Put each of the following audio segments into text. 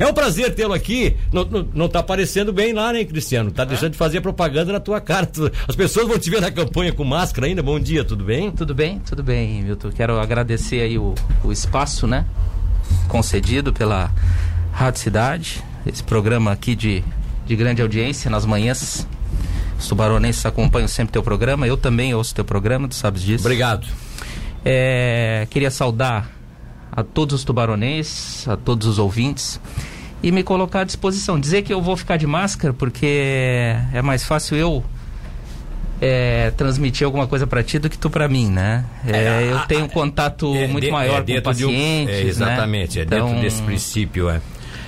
É um prazer tê-lo aqui. Não, não, não tá aparecendo bem lá, né, Cristiano? Tá é? deixando de fazer propaganda na tua cara. As pessoas vão te ver na campanha com máscara ainda. Bom dia, tudo bem? Tudo bem, tudo bem, Milton. Quero agradecer aí o, o espaço, né? Concedido pela Rádio Cidade. Esse programa aqui de, de grande audiência nas manhãs. Os tubaronenses acompanham sempre teu programa. Eu também ouço teu programa, tu sabes disso. Obrigado. É, queria saudar a todos os tubaronenses, a todos os ouvintes e me colocar à disposição. Dizer que eu vou ficar de máscara porque é mais fácil eu é, transmitir alguma coisa para ti do que tu para mim, né? É, é, eu tenho um contato é, muito de, maior é, com pacientes, um, exatamente, né? é dentro então, desse princípio, é.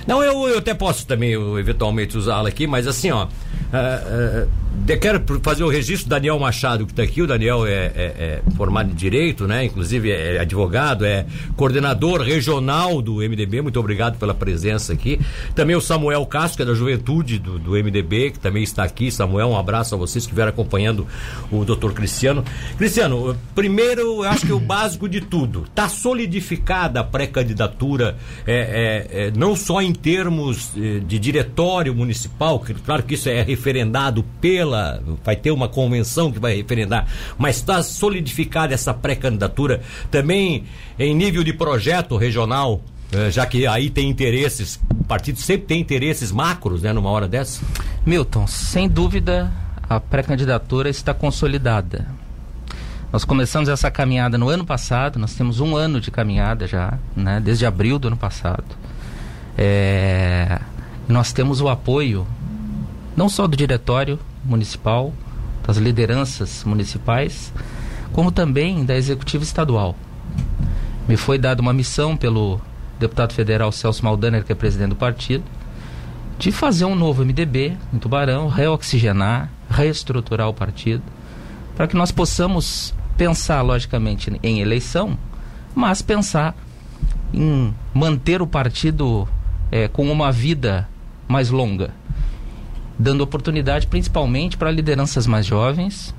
Não, eu, eu até posso também eventualmente usá-la aqui, mas assim, ó. Uh, uh, quero fazer o registro do Daniel Machado, que está aqui. O Daniel é, é, é, formado em Direito, né? Inclusive é advogado, é coordenador regional do MDB. Muito obrigado pela presença aqui. Também o Samuel Castro, que é da juventude do, do MDB, que também está aqui. Samuel, um abraço a vocês que vieram acompanhando o doutor Cristiano. Cristiano, primeiro, eu acho que o básico de tudo. Está solidificada a pré-candidatura, é, é, é, não só em termos eh, de diretório municipal, claro que isso é referendado pela. Vai ter uma convenção que vai referendar, mas está solidificada essa pré-candidatura também em nível de projeto regional, eh, já que aí tem interesses, o partido sempre tem interesses macros, né, numa hora dessa? Milton, sem dúvida a pré-candidatura está consolidada. Nós começamos essa caminhada no ano passado, nós temos um ano de caminhada já, né, desde abril do ano passado. É, nós temos o apoio não só do diretório, municipal, das lideranças municipais, como também da executiva estadual. Me foi dada uma missão pelo deputado federal Celso Maldaner, que é presidente do partido, de fazer um novo MDB em Tubarão, reoxigenar, reestruturar o partido, para que nós possamos pensar, logicamente, em eleição, mas pensar em manter o partido é, com uma vida mais longa dando oportunidade principalmente para lideranças mais jovens,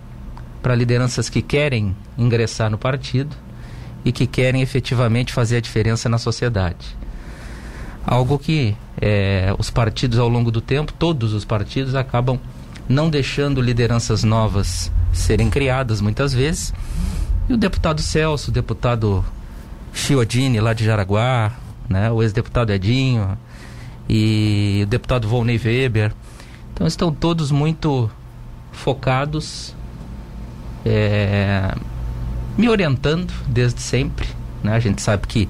para lideranças que querem ingressar no partido e que querem efetivamente fazer a diferença na sociedade. Algo que é, os partidos ao longo do tempo, todos os partidos acabam não deixando lideranças novas serem criadas muitas vezes. E o deputado Celso, o deputado Chiodini lá de Jaraguá, né, o ex-deputado Edinho e o deputado Volney Weber, então estão todos muito focados, é, me orientando desde sempre. Né? A gente sabe que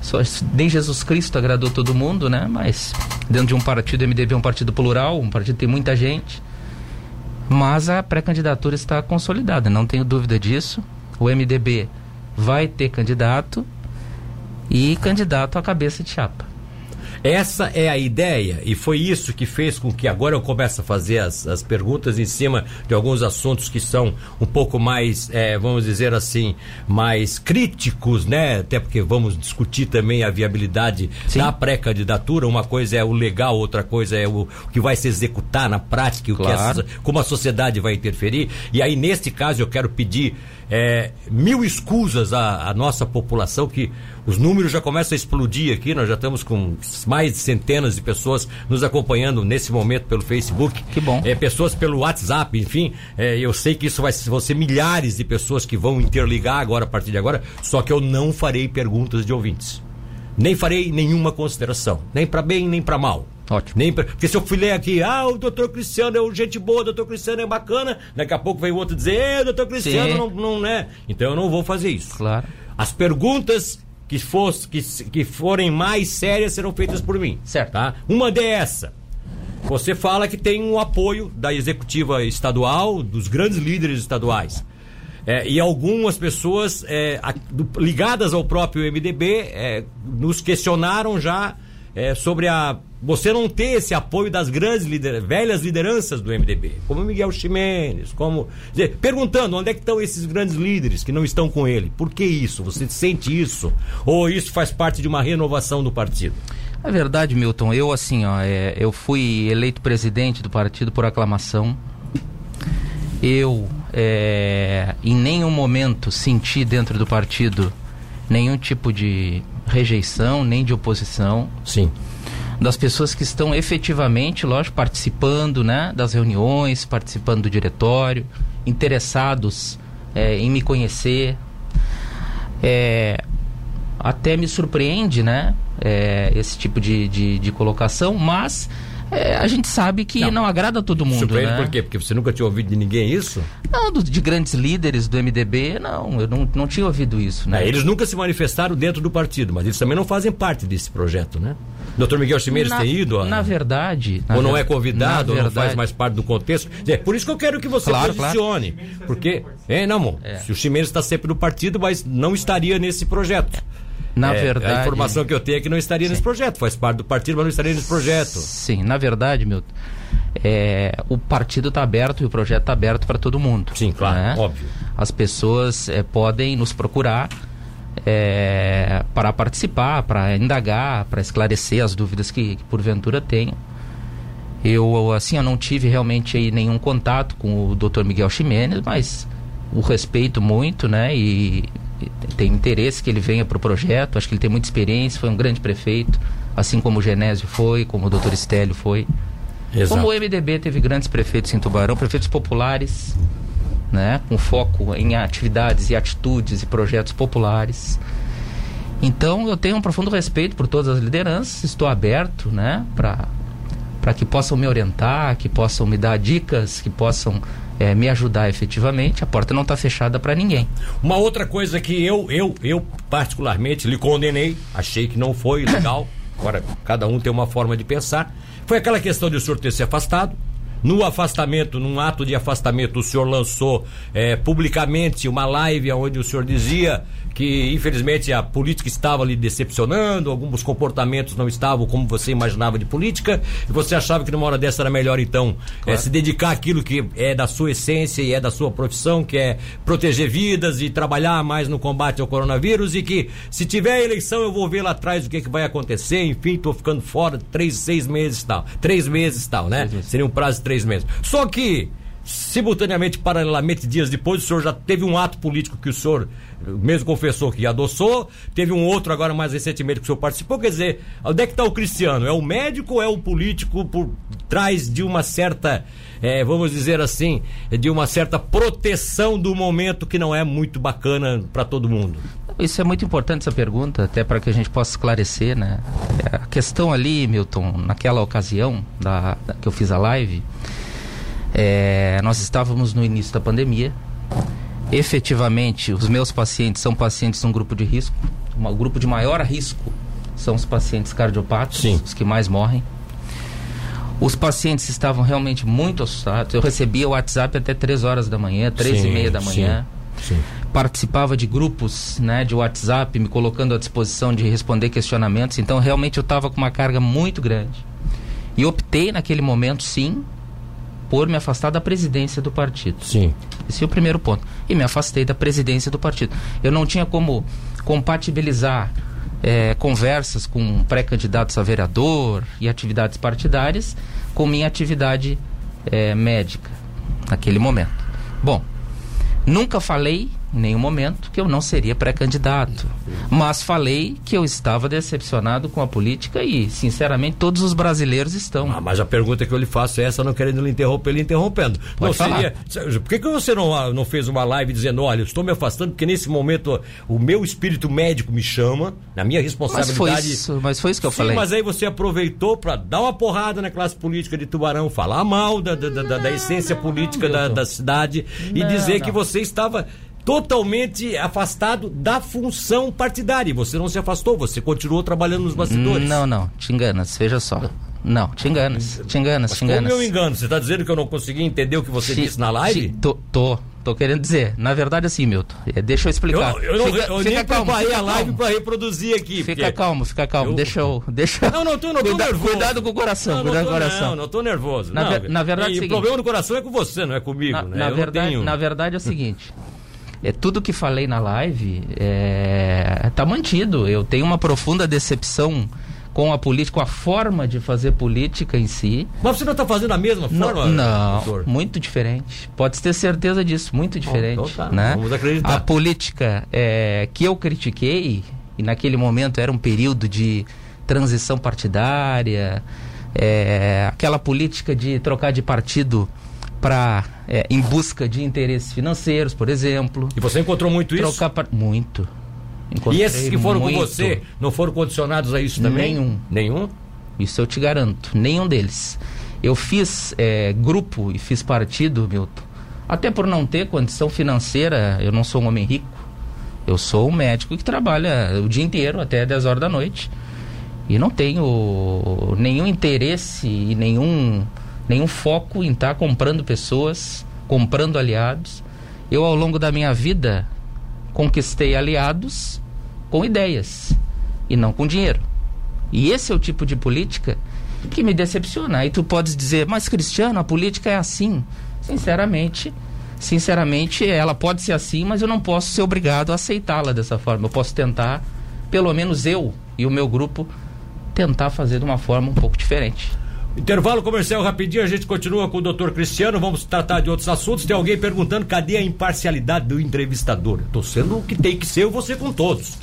só, nem Jesus Cristo agradou todo mundo, né? Mas dentro de um partido, o MDB é um partido plural, um partido que tem muita gente. Mas a pré-candidatura está consolidada, não tenho dúvida disso. O MDB vai ter candidato e candidato à cabeça de chapa. Essa é a ideia e foi isso que fez com que agora eu comece a fazer as, as perguntas em cima de alguns assuntos que são um pouco mais, é, vamos dizer assim, mais críticos, né? Até porque vamos discutir também a viabilidade Sim. da pré-candidatura. Uma coisa é o legal, outra coisa é o, que vai se executar na prática, claro. o que a, como a sociedade vai interferir. E aí, neste caso, eu quero pedir é, mil escusas à, à, nossa população, que os números já começam a explodir aqui, nós já estamos com mais de centenas de pessoas nos acompanhando nesse momento pelo Facebook. Que bom. É, pessoas pelo WhatsApp, enfim, é, eu sei que isso vai, vão ser milhares de pessoas que vão interligar agora, a partir de agora, só que eu não farei perguntas de ouvintes. Nem farei nenhuma consideração, nem para bem, nem para mal. Ótimo. Nem pra... Porque se eu fui ler aqui, ah, o doutor Cristiano é gente boa, o doutor Cristiano é bacana, daqui a pouco vem o outro dizer, é, doutor Cristiano não, não é. Então eu não vou fazer isso. Claro. As perguntas que, fosse, que, que forem mais sérias serão feitas por mim. Certo. Tá? Uma dessa. Você fala que tem um apoio da executiva estadual, dos grandes líderes estaduais. É, e algumas pessoas é, a, do, ligadas ao próprio MDB é, nos questionaram já é, sobre a você não ter esse apoio das grandes lider, velhas lideranças do MDB, como Miguel Ximenes, como dizer, perguntando onde é que estão esses grandes líderes que não estão com ele. Por que isso? Você sente isso? Ou isso faz parte de uma renovação do partido? É verdade, Milton. Eu assim, ó, é, eu fui eleito presidente do partido por aclamação. Eu é, em nenhum momento senti dentro do partido nenhum tipo de rejeição, nem de oposição. Sim. das pessoas que estão efetivamente, lógico, participando né, das reuniões, participando do diretório, interessados é, em me conhecer. É, até me surpreende, né? É, esse tipo de, de, de colocação, mas é, a gente sabe que não, não agrada a todo mundo. Surpreende né? por quê? Porque você nunca tinha ouvido de ninguém isso? Não, do, de grandes líderes do MDB, não, eu não, não tinha ouvido isso. Né? É, eles nunca se manifestaram dentro do partido, mas eles também não fazem parte desse projeto, né? Doutor Miguel Chimenez tem ido? Na verdade. Na ou não é convidado, ou não faz mais parte do contexto. É, por isso que eu quero que você claro, posicione. Claro. Porque. É, não, amor. É. Se o Chimenez está sempre no partido, mas não estaria nesse projeto. Na é, verdade. A informação que eu tenho é que não estaria sim. nesse projeto. Faz parte do partido, mas não estaria nesse projeto. Sim, na verdade, Milton, é, o partido está aberto e o projeto está aberto para todo mundo. Sim, claro, né? óbvio. As pessoas é, podem nos procurar é, para participar, para indagar, para esclarecer as dúvidas que, que porventura tenham. Eu, assim, eu não tive realmente aí nenhum contato com o Dr. Miguel Ximenes, mas o respeito muito, né? E tem interesse que ele venha para o projeto, acho que ele tem muita experiência, foi um grande prefeito, assim como o Genésio foi, como o doutor Estélio foi. Exato. Como o MDB teve grandes prefeitos em Tubarão, prefeitos populares, né, com foco em atividades e atitudes e projetos populares. Então eu tenho um profundo respeito por todas as lideranças, estou aberto, né, para para que possam me orientar, que possam me dar dicas, que possam é, me ajudar efetivamente, a porta não está fechada para ninguém. Uma outra coisa que eu, eu, eu particularmente lhe condenei, achei que não foi legal, agora cada um tem uma forma de pensar, foi aquela questão de o senhor ter se afastado, no afastamento, num ato de afastamento, o senhor lançou é, publicamente uma live onde o senhor dizia que infelizmente a política estava lhe decepcionando, alguns comportamentos não estavam como você imaginava de política, e você achava que numa hora dessa era melhor então é, claro. é, se dedicar àquilo que é da sua essência e é da sua profissão, que é proteger vidas e trabalhar mais no combate ao coronavírus, e que se tiver eleição eu vou ver lá atrás o que, que vai acontecer, enfim, estou ficando fora três, seis meses e tal. Três meses e tal, né? Seria um prazo de três meses. Só que simultaneamente, paralelamente, dias depois, o senhor já teve um ato político que o senhor mesmo confessou que adoçou, teve um outro agora mais recentemente que o senhor participou, quer dizer, onde é que está o Cristiano? É o médico ou é o político por trás de uma certa, é, vamos dizer assim, de uma certa proteção do momento que não é muito bacana para todo mundo? Isso é muito importante essa pergunta, até para que a gente possa esclarecer, né? A questão ali, Milton, naquela ocasião da, da que eu fiz a live, é, nós estávamos no início da pandemia. Efetivamente, os meus pacientes são pacientes de um grupo de risco. Um grupo de maior risco são os pacientes cardiopáticos, Sim. os que mais morrem. Os pacientes estavam realmente muito assustados. Eu recebia o WhatsApp até 3 horas da manhã, 3 sim, e meia da manhã. Sim, sim. Participava de grupos né, de WhatsApp, me colocando à disposição de responder questionamentos. Então, realmente, eu estava com uma carga muito grande. E optei naquele momento, sim, por me afastar da presidência do partido. Sim. Esse é o primeiro ponto. E me afastei da presidência do partido. Eu não tinha como compatibilizar é, conversas com pré-candidatos a vereador e atividades partidárias com minha atividade é, médica naquele momento. Bom, nunca falei em nenhum momento que eu não seria pré-candidato. Mas falei que eu estava decepcionado com a política e, sinceramente, todos os brasileiros estão. Ah, mas a pergunta que eu lhe faço é essa, não querendo lhe interromper, lhe interrompendo. Pode não falar. seria. Por que, que você não, não fez uma live dizendo, olha, eu estou me afastando porque nesse momento o meu espírito médico me chama, na minha responsabilidade. Mas foi isso, mas foi isso que eu Sim, falei. Mas aí você aproveitou para dar uma porrada na classe política de Tubarão, falar mal da, da, da, da essência política da, da, cidade não, e dizer não. que você estava totalmente afastado da função partidária. Você não se afastou, você continuou trabalhando nos bastidores. Não, não, te enganas, veja só. Não, te enganas, te enganas, Mas te enganas. Como eu engano? Você está dizendo que eu não consegui entender o que você te, disse na live? Te, tô, tô, tô querendo dizer. Na verdade, assim, Milton, é, deixa eu explicar. Eu, eu, fica, eu, fica nem calmo, preparei a live para reproduzir aqui. Fica porque... calmo, fica calmo. Eu... Deixa eu. Deixa... Não, não, tô, não tô Cuida, nervoso. Cuidado com o coração, não, cuidado com o coração. Não, não tô nervoso. Na, não, ver, na verdade, e, é o seguinte, problema do coração é com você, não é comigo. Na, né? na verdade, tenho... na verdade é o seguinte. É, tudo que falei na live é, tá mantido. Eu tenho uma profunda decepção com a política, com a forma de fazer política em si. Mas você não está fazendo a mesma forma? Não, não muito diferente. Pode ter certeza disso, muito diferente. Oh, então tá, né? Vamos acreditar. A política é, que eu critiquei, e naquele momento era um período de transição partidária, é, aquela política de trocar de partido para é, em busca de interesses financeiros, por exemplo. E você encontrou muito isso? Trocar muito. Encontrei e esses que foram muito. com você não foram condicionados a isso também? Nenhum. Nenhum? Isso eu te garanto, nenhum deles. Eu fiz é, grupo e fiz partido, Milton, até por não ter condição financeira, eu não sou um homem rico. Eu sou um médico que trabalha o dia inteiro, até 10 horas da noite. E não tenho nenhum interesse e nenhum, nenhum foco em estar tá comprando pessoas, comprando aliados. Eu, ao longo da minha vida, conquistei aliados com ideias e não com dinheiro. E esse é o tipo de política que me decepciona. Aí tu podes dizer, mas Cristiano, a política é assim. Sinceramente, sinceramente, ela pode ser assim, mas eu não posso ser obrigado a aceitá-la dessa forma. Eu posso tentar, pelo menos eu e o meu grupo, tentar fazer de uma forma um pouco diferente. Intervalo comercial rapidinho, a gente continua com o doutor Cristiano, vamos tratar de outros assuntos. Tem alguém perguntando cadê a imparcialidade do entrevistador? Estou sendo o que tem que ser, eu vou ser com todos.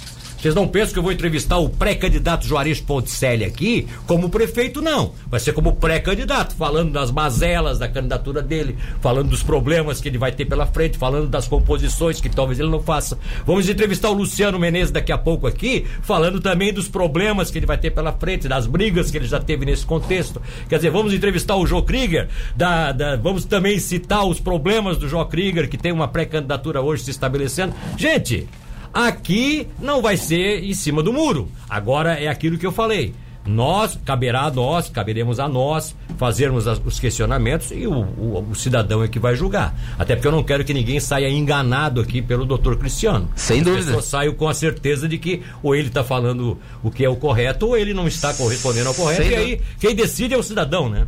Vocês não pensam que eu vou entrevistar o pré-candidato Juarez Ponticelli aqui como prefeito, não. Vai ser como pré-candidato, falando das mazelas da candidatura dele, falando dos problemas que ele vai ter pela frente, falando das composições que talvez ele não faça. Vamos entrevistar o Luciano Menezes daqui a pouco aqui, falando também dos problemas que ele vai ter pela frente, das brigas que ele já teve nesse contexto. Quer dizer, vamos entrevistar o Joe Krieger, da, da, vamos também citar os problemas do Joe Krieger, que tem uma pré-candidatura hoje se estabelecendo. Gente, Aqui não vai ser em cima do muro. Agora é aquilo que eu falei. Nós, caberá a nós, caberemos a nós fazermos as, os questionamentos e o, o, o, cidadão é que vai julgar. Até porque eu não quero que ninguém saia enganado aqui pelo doutor Cristiano. Sem As dúvida. Eu saio com a certeza de que ou ele está falando o que é o correto ou ele não está correspondendo ao correto. Sem e aí quem decide é o cidadão, né?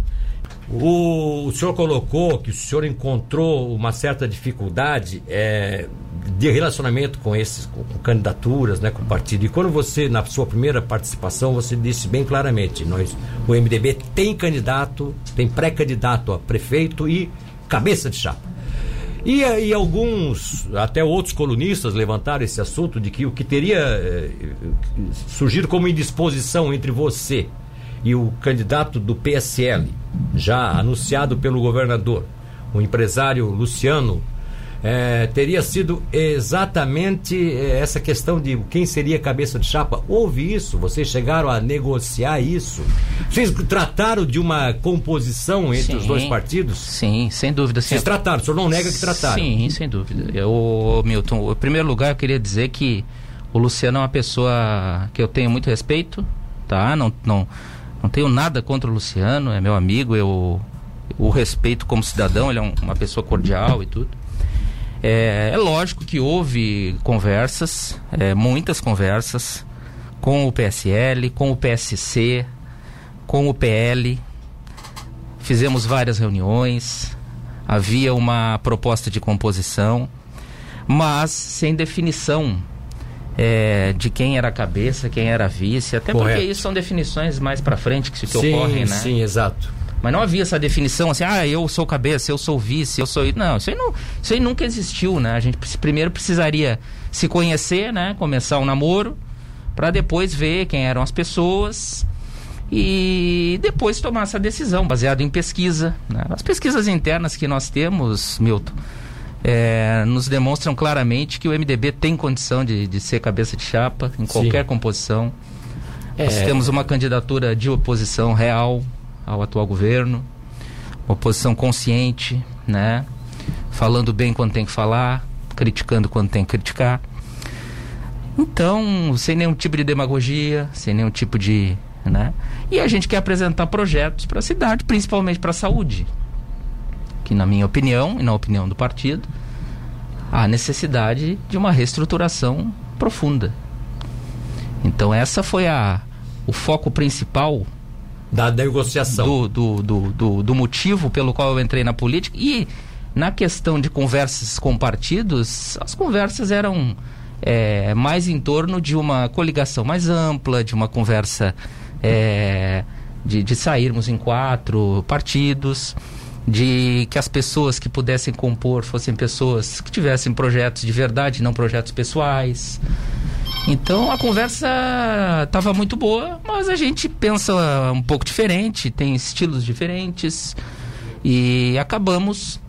O, o, senhor colocou que o senhor encontrou uma certa dificuldade é, de relacionamento com esses, com, candidaturas, né, com o partido. E quando você, na sua primeira participação, você disse bem claramente, nós, o MDB tem candidato, tem pré-candidato a prefeito e cabeça de chapa. E, e alguns, até outros colunistas levantaram esse assunto de que o que teria eh, surgido como indisposição entre você e o candidato do PSL, já anunciado pelo governador, o empresário Luciano, é, teria sido exatamente é, essa questão de quem seria cabeça de chapa. Houve isso? Vocês chegaram a negociar isso? Vocês trataram de uma composição entre sim, os dois partidos? Sim, sem dúvida. Sim. Vocês trataram, o senhor não nega que trataram? Sim, sem dúvida. Eu, Milton, em primeiro lugar eu queria dizer que o Luciano é uma pessoa que eu tenho muito respeito, tá? Não, não, não tenho nada contra o Luciano, é meu amigo, eu o respeito como cidadão, ele é um, uma pessoa cordial e tudo. É, é lógico que houve conversas, é, muitas conversas, com o PSL, com o PSC, com o PL. Fizemos várias reuniões, havia uma proposta de composição, mas sem definição é, de quem era a cabeça, quem era a vice, até Correto. porque isso são definições mais para frente que se que ocorrem, né? Sim, exato. Mas não havia essa definição assim, ah, eu sou cabeça, eu sou vice, eu sou. Não, isso aí, não, isso aí nunca existiu, né? A gente primeiro precisaria se conhecer, né? Começar um namoro, para depois ver quem eram as pessoas e depois tomar essa decisão, baseado em pesquisa. Né? As pesquisas internas que nós temos, Milton, é, nos demonstram claramente que o MDB tem condição de, de ser cabeça de chapa em qualquer Sim. composição. É. Nós temos uma candidatura de oposição real ao atual governo, uma oposição consciente, né? Falando bem quando tem que falar, criticando quando tem que criticar. Então, sem nenhum tipo de demagogia, sem nenhum tipo de. Né? E a gente quer apresentar projetos para a cidade, principalmente para a saúde que, na minha opinião e na opinião do partido, há necessidade de uma reestruturação profunda. Então essa foi a, o foco principal da negociação do, do, do, do, do motivo pelo qual eu entrei na política e na questão de conversas com partidos, as conversas eram é, mais em torno de uma coligação mais ampla, de uma conversa é, de, de sairmos em quatro partidos de que as pessoas que pudessem compor fossem pessoas que tivessem projetos de verdade, não projetos pessoais. Então a conversa estava muito boa, mas a gente pensa um pouco diferente, tem estilos diferentes e acabamos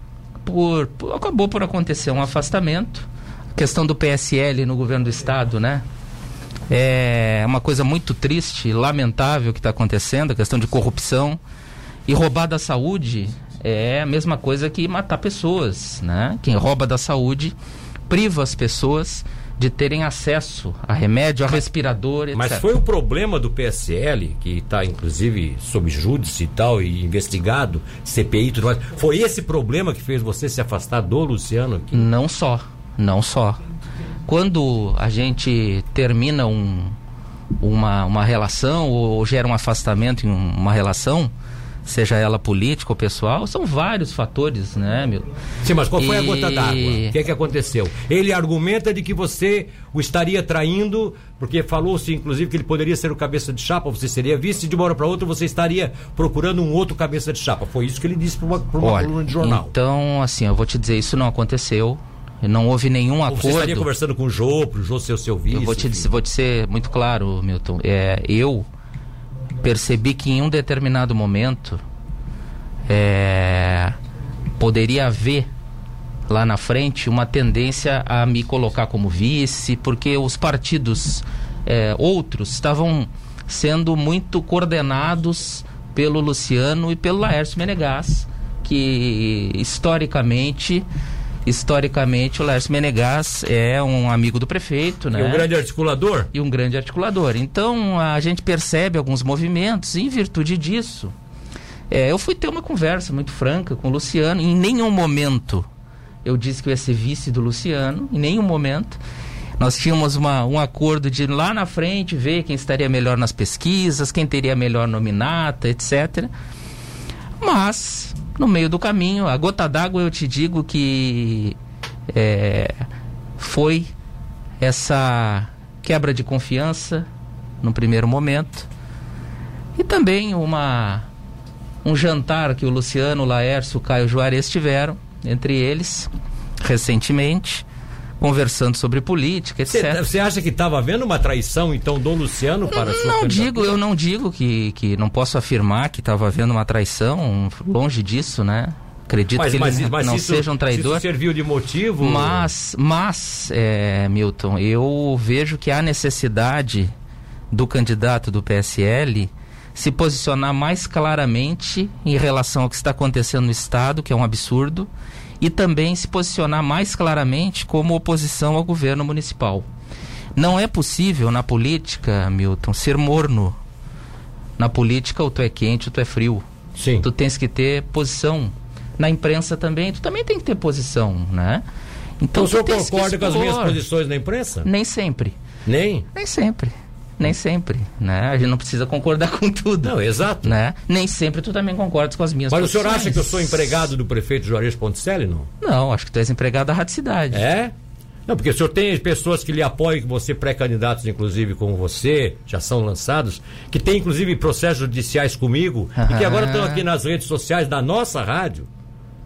por, por acabou por acontecer um afastamento. A questão do PSL no governo do estado, né? É uma coisa muito triste, lamentável que está acontecendo, a questão de corrupção e roubar da saúde é a mesma coisa que matar pessoas, né? Quem rouba da saúde priva as pessoas de terem acesso a remédio, a respirador, etc. Mas foi o problema do PSL, que está inclusive sob júdice e tal, e investigado, CPI e tudo mais. Foi esse problema que fez você se afastar do Luciano? Aqui? Não só, não só. Quando a gente termina um, uma, uma relação ou gera um afastamento em uma relação, seja ela política ou pessoal, são vários fatores, né, meu? Sim, mas qual foi e... a gota d'água? O que é que aconteceu? Ele argumenta de que você o estaria traindo, porque falou-se, inclusive, que ele poderia ser o cabeça de chapa, você seria vice, e de uma hora para outra você estaria procurando um outro cabeça de chapa. Foi isso que ele disse para uma, uma Olha, coluna de jornal. Então, assim, eu vou te dizer, isso não aconteceu. Não houve nenhum acordo. Você estaria conversando com o Jô, para o Jô ser o seu vice? Eu vou te, vou te ser muito claro, Milton. É, eu percebi que em um determinado momento é, poderia haver lá na frente uma tendência a me colocar como vice, porque os partidos é, outros estavam sendo muito coordenados pelo Luciano e pelo Laércio Menegás, que historicamente historicamente o Laércio Menegás é um amigo do prefeito, né? E um grande articulador? E um grande articulador. Então a gente percebe alguns movimentos e em virtude disso, é, eu fui ter uma conversa muito franca com o Luciano. Em nenhum momento eu disse que eu ia ser vice do Luciano, em nenhum momento. Nós tínhamos uma, um acordo de lá na frente ver quem estaria melhor nas pesquisas, quem teria melhor nominata, etc. Mas, no meio do caminho, a gota d'água eu te digo que é, foi essa quebra de confiança no primeiro momento e também uma um jantar que o Luciano, o Laércio, o Caio Juarez tiveram, entre eles, recentemente, conversando sobre política, etc. Você acha que estava havendo uma traição, então, do Luciano para não, a sua Não digo, eu não digo que, que não posso afirmar que estava havendo uma traição, longe disso, né? Acredito mas, que mas, ele mas não isso, seja um traidor. Isso serviu de motivo? Mas, mas é, Milton, eu vejo que há necessidade do candidato do PSL se posicionar mais claramente em relação ao que está acontecendo no Estado, que é um absurdo, e também se posicionar mais claramente como oposição ao governo municipal. Não é possível na política, Milton, ser morno. Na política, ou tu é quente ou tu é frio. Sim. Tu tens que ter posição. Na imprensa também, tu também tem que ter posição, né? Então, então o senhor concorda com as minhas posições na imprensa? Nem sempre. Nem? Nem sempre. Nem sempre, né? A gente não precisa concordar com tudo. Não, exato. Né? Nem sempre tu também concordas com as minhas Mas posições. o senhor acha que eu sou empregado do prefeito Juarez Ponticelli, não? Não, acho que tu és empregado da Rádio Cidade. É? Não, porque o senhor tem pessoas que lhe apoiam, que você, pré-candidatos, inclusive, como você, já são lançados, que tem, inclusive, processos judiciais comigo, e que agora estão aqui nas redes sociais da nossa rádio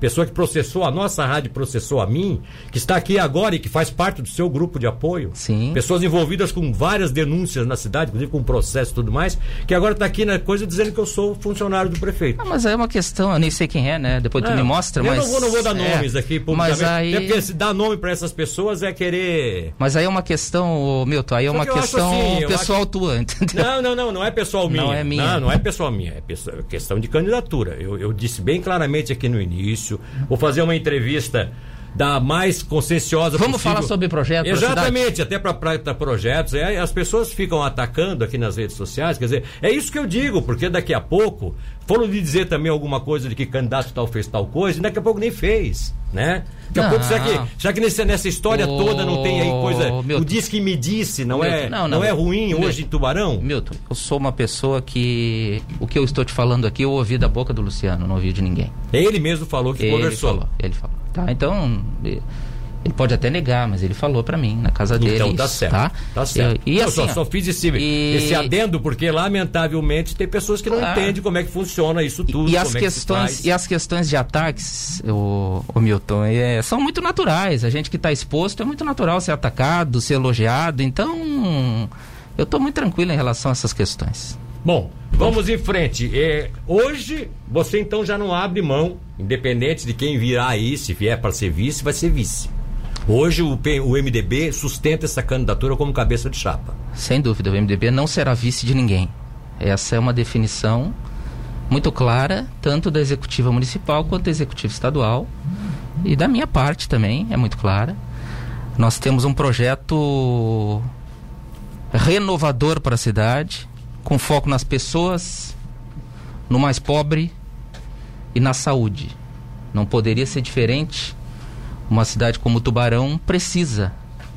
pessoa que processou a nossa rádio, processou a mim, que está aqui agora e que faz parte do seu grupo de apoio. Sim. Pessoas envolvidas com várias denúncias na cidade, inclusive com processo e tudo mais, que agora está aqui na coisa dizendo que eu sou funcionário do prefeito. Ah, mas aí é uma questão, eu nem sei quem é, né? Depois tu me mostra, mas... Eu não vou, não vou dar é, nomes aqui publicamente. Mas aí... porque se dar nome para essas pessoas é querer... Mas aí é uma questão, Milton, aí é uma questão assim, pessoal acho... tua, entendeu? Não, não, não, não é pessoal minha. Não é minha. Não, não é pessoal minha, é, é questão de candidatura. Eu, eu disse bem claramente aqui no início, vou fazer uma entrevista da mais conscienciosa Vamos possível. falar sobre projetos. Exatamente, até para projetos. É, as pessoas ficam atacando aqui nas redes sociais. Quer dizer, é isso que eu digo, porque daqui a pouco foram lhe dizer também alguma coisa de que candidato tal fez tal coisa, e daqui a pouco nem fez, né? Daqui a pouco, será que, será que nesse, nessa história oh, toda não tem aí coisa. Milton, o diz que me disse, não, Milton, é, não, não, não, é ruim Milton, hoje em Tubarão? Milton, eu sou uma pessoa que. O que eu estou te falando aqui, eu ouvi da boca do Luciano, não ouvi de ninguém. Ele mesmo falou que ele conversou. Falou, ele falou. Tá, então Ele pode até negar, mas ele falou para mim na casa dele. Então tá isso, certo. Tá, tá certo. Eu, e eu assim, só, só fiz esse, e... esse adendo porque lamentavelmente tem pessoas que não Ah. entendem como é que funciona isso tudo. E as como é que questões e as questões de ataques, o, o Milton, é, são muito naturais. A gente que está exposto é muito natural ser atacado, ser elogiado. Então, eu estou muito tranquilo em relação a essas questões. Bom, vamos em frente. É, hoje você então já não abre mão, independente de quem virá aí, se vier para ser vice, vai ser vice. Hoje o, o MDB sustenta essa candidatura como cabeça de chapa. Sem dúvida, o MDB não será vice de ninguém. Essa é uma definição muito clara, tanto da executiva municipal quanto da executiva estadual. E da minha parte também é muito clara. Nós temos um projeto renovador para a cidade, com foco nas pessoas, no mais pobre e na saúde. Não poderia ser diferente. Uma cidade como Tubarão precisa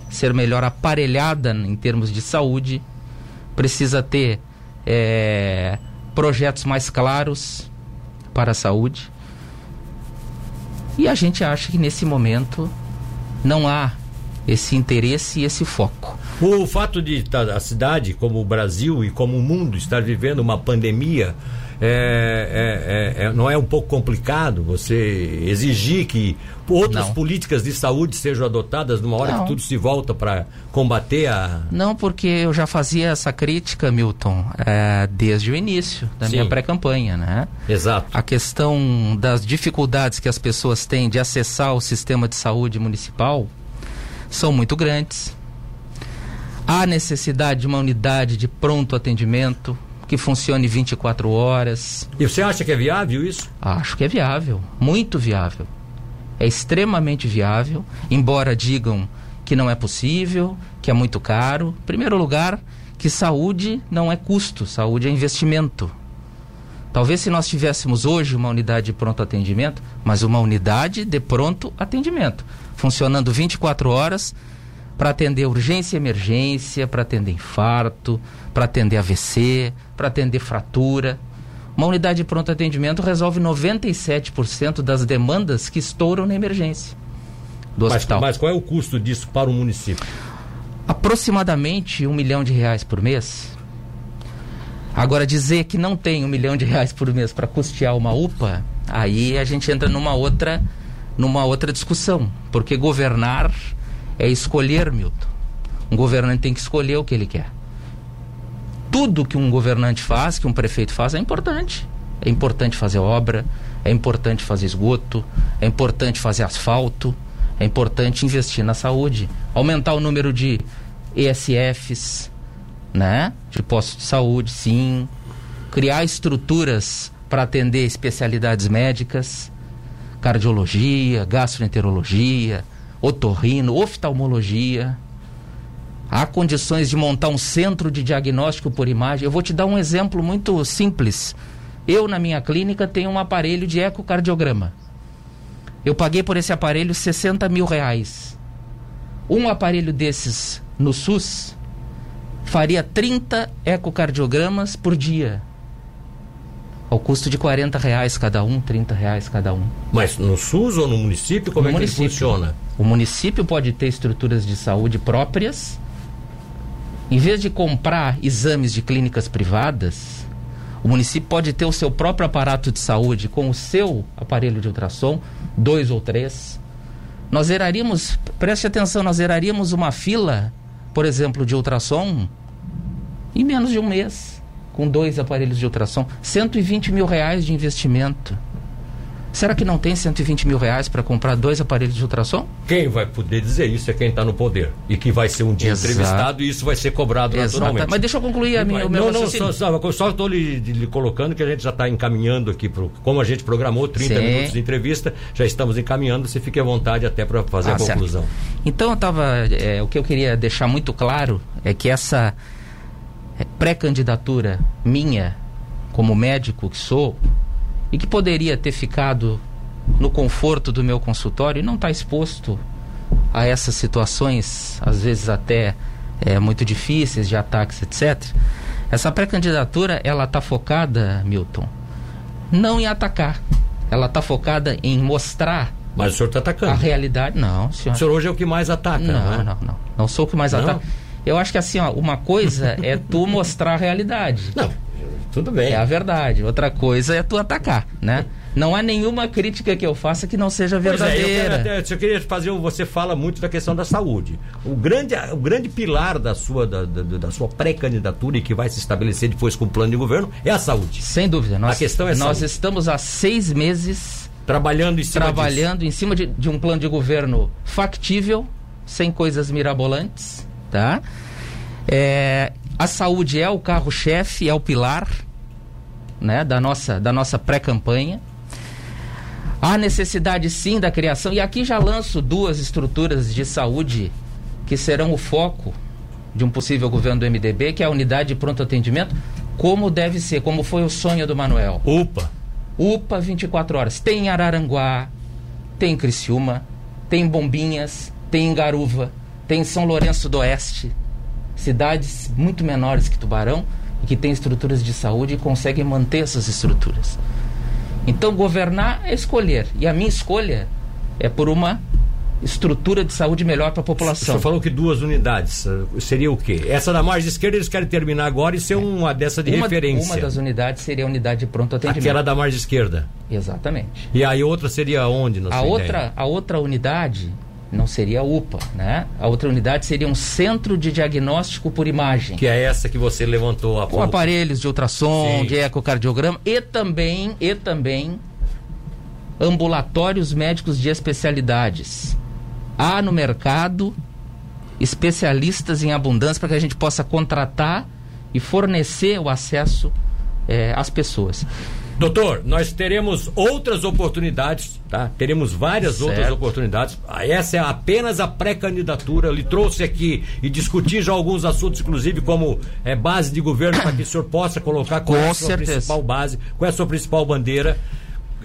ser melhor aparelhada em termos de saúde, precisa ter eh, projetos mais claros para a saúde. E a gente acha que nesse momento não há esse interesse e esse foco. O fato de a cidade, como o Brasil e como o mundo, estar vivendo uma pandemia, é, é- é- é- não é um pouco complicado você exigir que outras Não. políticas de saúde sejam adotadas numa hora Não. que tudo se volta para combater a. Não, porque eu já fazia essa crítica, Milton, eh, desde o início da Sim. minha pré-campanha, né? Exato. A questão das dificuldades que as pessoas têm de acessar o sistema de saúde municipal são muito grandes. Há necessidade de uma unidade de pronto atendimento que funcione 24 horas. E você acha que é viável isso? Acho que é viável, muito viável. É extremamente viável, embora digam que não é possível, que é muito caro. Em primeiro lugar, que saúde não é custo, saúde é investimento. Talvez se nós tivéssemos hoje uma unidade de pronto atendimento, mas uma unidade de pronto atendimento, funcionando 24 horas para atender urgência e emergência, para atender infarto, para atender AVC, para atender fratura. Uma unidade de pronto atendimento resolve 97% das demandas que estouram na emergência do Mas, hospital. mas qual é o custo disso para o município? Aproximadamente um milhão de reais por mês. Agora, dizer que não tem um milhão de reais por mês para custear uma UPA, aí a gente entra numa outra, numa outra discussão. Porque governar é escolher, Milton. Um governante tem que escolher o que ele quer. Tudo que um governante faz, que um prefeito faz, é importante. É importante fazer obra, é importante fazer esgoto, é importante fazer asfalto, é importante investir na saúde, aumentar o número de ESFs, né? De postos de saúde, sim. Criar estruturas para atender especialidades médicas, cardiologia, gastroenterologia, otorrino, oftalmologia. Há condições de montar um centro de diagnóstico por imagem. Eu vou te dar um exemplo muito simples. Eu, na minha clínica, tenho um aparelho de ecocardiograma. Eu paguei por esse aparelho 60 mil reais. Um aparelho desses no SUS faria 30 ecocardiogramas por dia. Ao custo de 40 reais cada um, 30 reais cada um. Mas no SUS ou no município? Como No é que município. ele funciona? O município pode ter estruturas de saúde próprias. Em vez de comprar exames de clínicas privadas, o município pode ter o seu próprio aparato de saúde com o seu aparelho de ultrassom, dois ou três. Nós zeraríamos, preste atenção, nós zeraríamos uma fila, por exemplo, de ultrassom em menos de um mês, com dois aparelhos de ultrassom. 120 mil reais de investimento. Será que não tem 120 mil reais para comprar dois aparelhos de ultrassom? Quem vai poder dizer isso é quem está no poder. E que vai ser um dia Exato. entrevistado e isso vai ser cobrado Exato. naturalmente. Mas deixa eu concluir a minha, o meu não, não, só, estou lhe, lhe colocando que a gente já está encaminhando aqui, pro, como a gente programou 30 Sim. minutos de entrevista, já estamos encaminhando, você fique à vontade até para fazer Ah, a certo. conclusão. Então eu tava, é, o que eu queria deixar muito claro é que essa é, pré-candidatura minha, como médico que sou, e que poderia ter ficado no conforto do meu consultório e não está exposto a essas situações, às vezes até é, muito difíceis de ataques, etc. Essa pré-candidatura ela está focada, Milton, não em atacar, ela está focada em mostrar Mas o senhor está atacando. A realidade, não, senhor. O senhor hoje é o que mais ataca, não, não, é? não, não. Não sou o que mais Não? ataca. Eu acho que assim, ó, uma coisa é tu mostrar a realidade. Não, tudo bem. É a verdade. Outra coisa é tu atacar, né? Não há nenhuma crítica que eu faça que não seja Pois é, eu, quero verdadeira. até, eu queria fazer, você fala muito da questão da saúde. O grande, o grande pilar da sua, da, da, da sua pré-candidatura e que vai se estabelecer depois com o plano de governo é a saúde. Sem dúvida. Nós, A questão é nós saúde. estamos há seis meses Trabalhando em cima disso. trabalhando em cima de, de um plano de governo factível, sem coisas mirabolantes, tá? É, a saúde é o carro-chefe, é o pilar, né, da nossa, da nossa pré-campanha. Há necessidade sim da criação, e aqui já lanço duas estruturas de saúde que serão o foco de um possível governo do MDB, que é a unidade de pronto atendimento, como deve ser, como foi o sonho do Manuel. Upa. UPA 24 horas. Tem em Araranguá, tem em Criciúma, tem em Bombinhas, tem em Garuva, tem em São Lourenço do Oeste. Cidades muito menores que Tubarão e que têm estruturas de saúde e conseguem manter essas estruturas. Então, governar é escolher. E a minha escolha é por uma estrutura de saúde melhor para a população. senhor falou que duas unidades. eh, Seria o quê? Essa da margem esquerda eles querem terminar agora e ser uma dessa de uma, referência. uma das unidades seria a unidade de pronto atendimento. Aquela da margem esquerda. Exatamente. E aí outra seria onde? A outra, a outra unidade não seria a UPA, né? A outra unidade seria um centro de diagnóstico por imagem. Que é essa que você levantou há Com pouco. aparelhos de ultrassom, Sim. de ecocardiograma e também, e também ambulatórios médicos de especialidades. Há no mercado especialistas em abundância para que a gente possa contratar e fornecer o acesso eh, às pessoas. Doutor, nós teremos outras oportunidades, tá? Teremos várias Certo. outras oportunidades. Ah, Essa é apenas a pré-candidatura. Eu lhe trouxe aqui e discuti já alguns assuntos, inclusive como é, base de governo, para que o senhor possa colocar qual é a Com sua certeza. principal base, qual é a sua principal bandeira.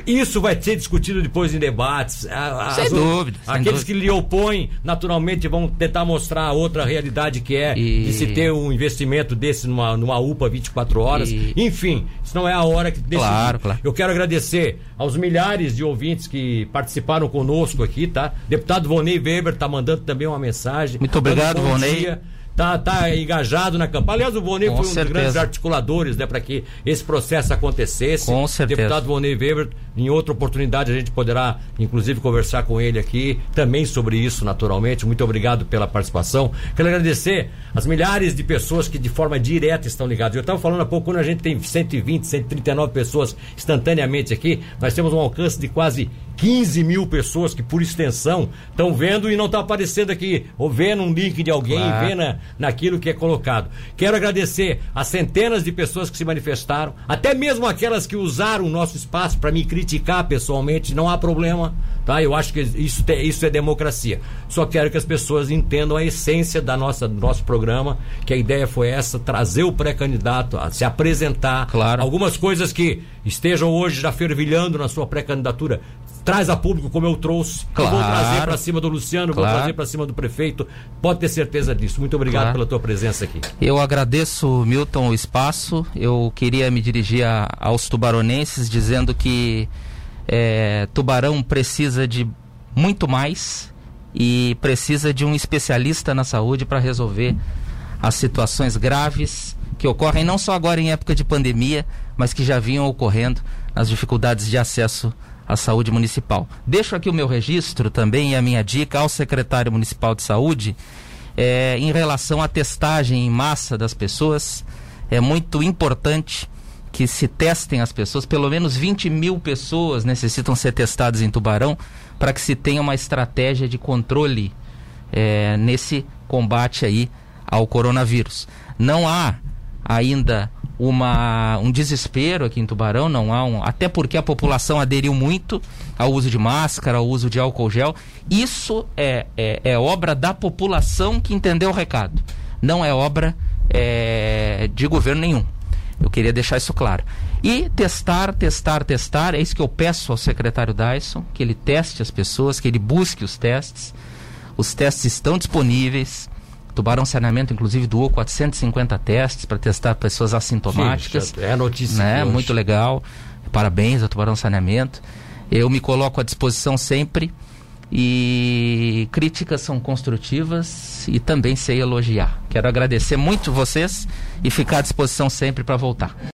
Isso vai ser discutido depois em debates. Sem dúvida, sem Aqueles dúvida. que lhe opõem, naturalmente, vão tentar mostrar a outra realidade que é E- de se ter um investimento desse numa, numa UPA 24 horas. E- Enfim, isso não é a hora que decidir. Claro, claro. Eu quero agradecer aos milhares de ouvintes que participaram conosco aqui, tá? Deputado Vonei Weber tá mandando também uma mensagem. Muito obrigado, Vonei. dia. Tá, tá engajado na campanha. Aliás, o Vonei foi um dos certeza. grandes articuladores, né, para que esse processo acontecesse. Com certeza. Deputado Vonei Weber, em outra oportunidade a gente poderá, inclusive, conversar com ele aqui também sobre isso, naturalmente. Muito obrigado pela participação. Quero agradecer as milhares de pessoas que de forma direta estão ligadas. Eu estava falando há pouco, quando a gente tem 120, 139 pessoas instantaneamente aqui, nós temos um alcance de quase 15 mil pessoas que, por extensão, estão vendo e não está aparecendo aqui, ou vendo um link de alguém, Claro. vendo na- naquilo que é colocado. Quero agradecer as centenas de pessoas que se manifestaram, até mesmo aquelas que usaram o nosso espaço para me criticar pessoalmente, não há problema, tá? Eu acho que isso, te- isso é democracia. Só quero que as pessoas entendam a essência da nossa, do nosso programa, que a ideia foi essa, trazer o pré-candidato a se apresentar. Claro. Algumas coisas que estejam hoje já fervilhando na sua pré-candidatura, traz a público como eu trouxe. Eu vou Claro. trazer para cima do Luciano, vou Claro. trazer para cima do prefeito. Pode ter certeza disso. Muito obrigado Claro. pela tua presença aqui. Eu agradeço, Milton, o espaço. Eu queria me dirigir a- aos tubaronenses dizendo que é, Tubarão precisa de muito mais e precisa de um especialista na saúde para resolver as situações graves que ocorrem não só agora em época de pandemia, mas que já vinham ocorrendo nas dificuldades de acesso à saúde municipal. Deixo aqui o meu registro também e a minha dica ao secretário municipal de saúde é, em relação à testagem em massa das pessoas. É muito importante que se testem as pessoas. Pelo menos 20 mil pessoas necessitam ser testadas em Tubarão para que se tenha uma estratégia de controle é, nesse combate aí ao coronavírus. Não há ainda uma, um desespero aqui em Tubarão, não há um, até porque a população aderiu muito ao uso de máscara, ao uso de álcool gel. Isso é, é, é obra da população que entendeu o recado, não é obra é, de governo nenhum. Eu queria deixar isso claro. E testar, testar, testar, é isso que eu peço ao secretário Dyson, que ele teste as pessoas, que ele busque os testes. Os testes estão disponíveis. Tubarão Saneamento, inclusive, doou 450 testes para testar pessoas assintomáticas. Sim, é notícia. né? Muito legal. Parabéns ao Tubarão Saneamento. Eu me coloco à disposição sempre e críticas são construtivas e também sei elogiar. Quero agradecer muito vocês e ficar à disposição sempre para voltar.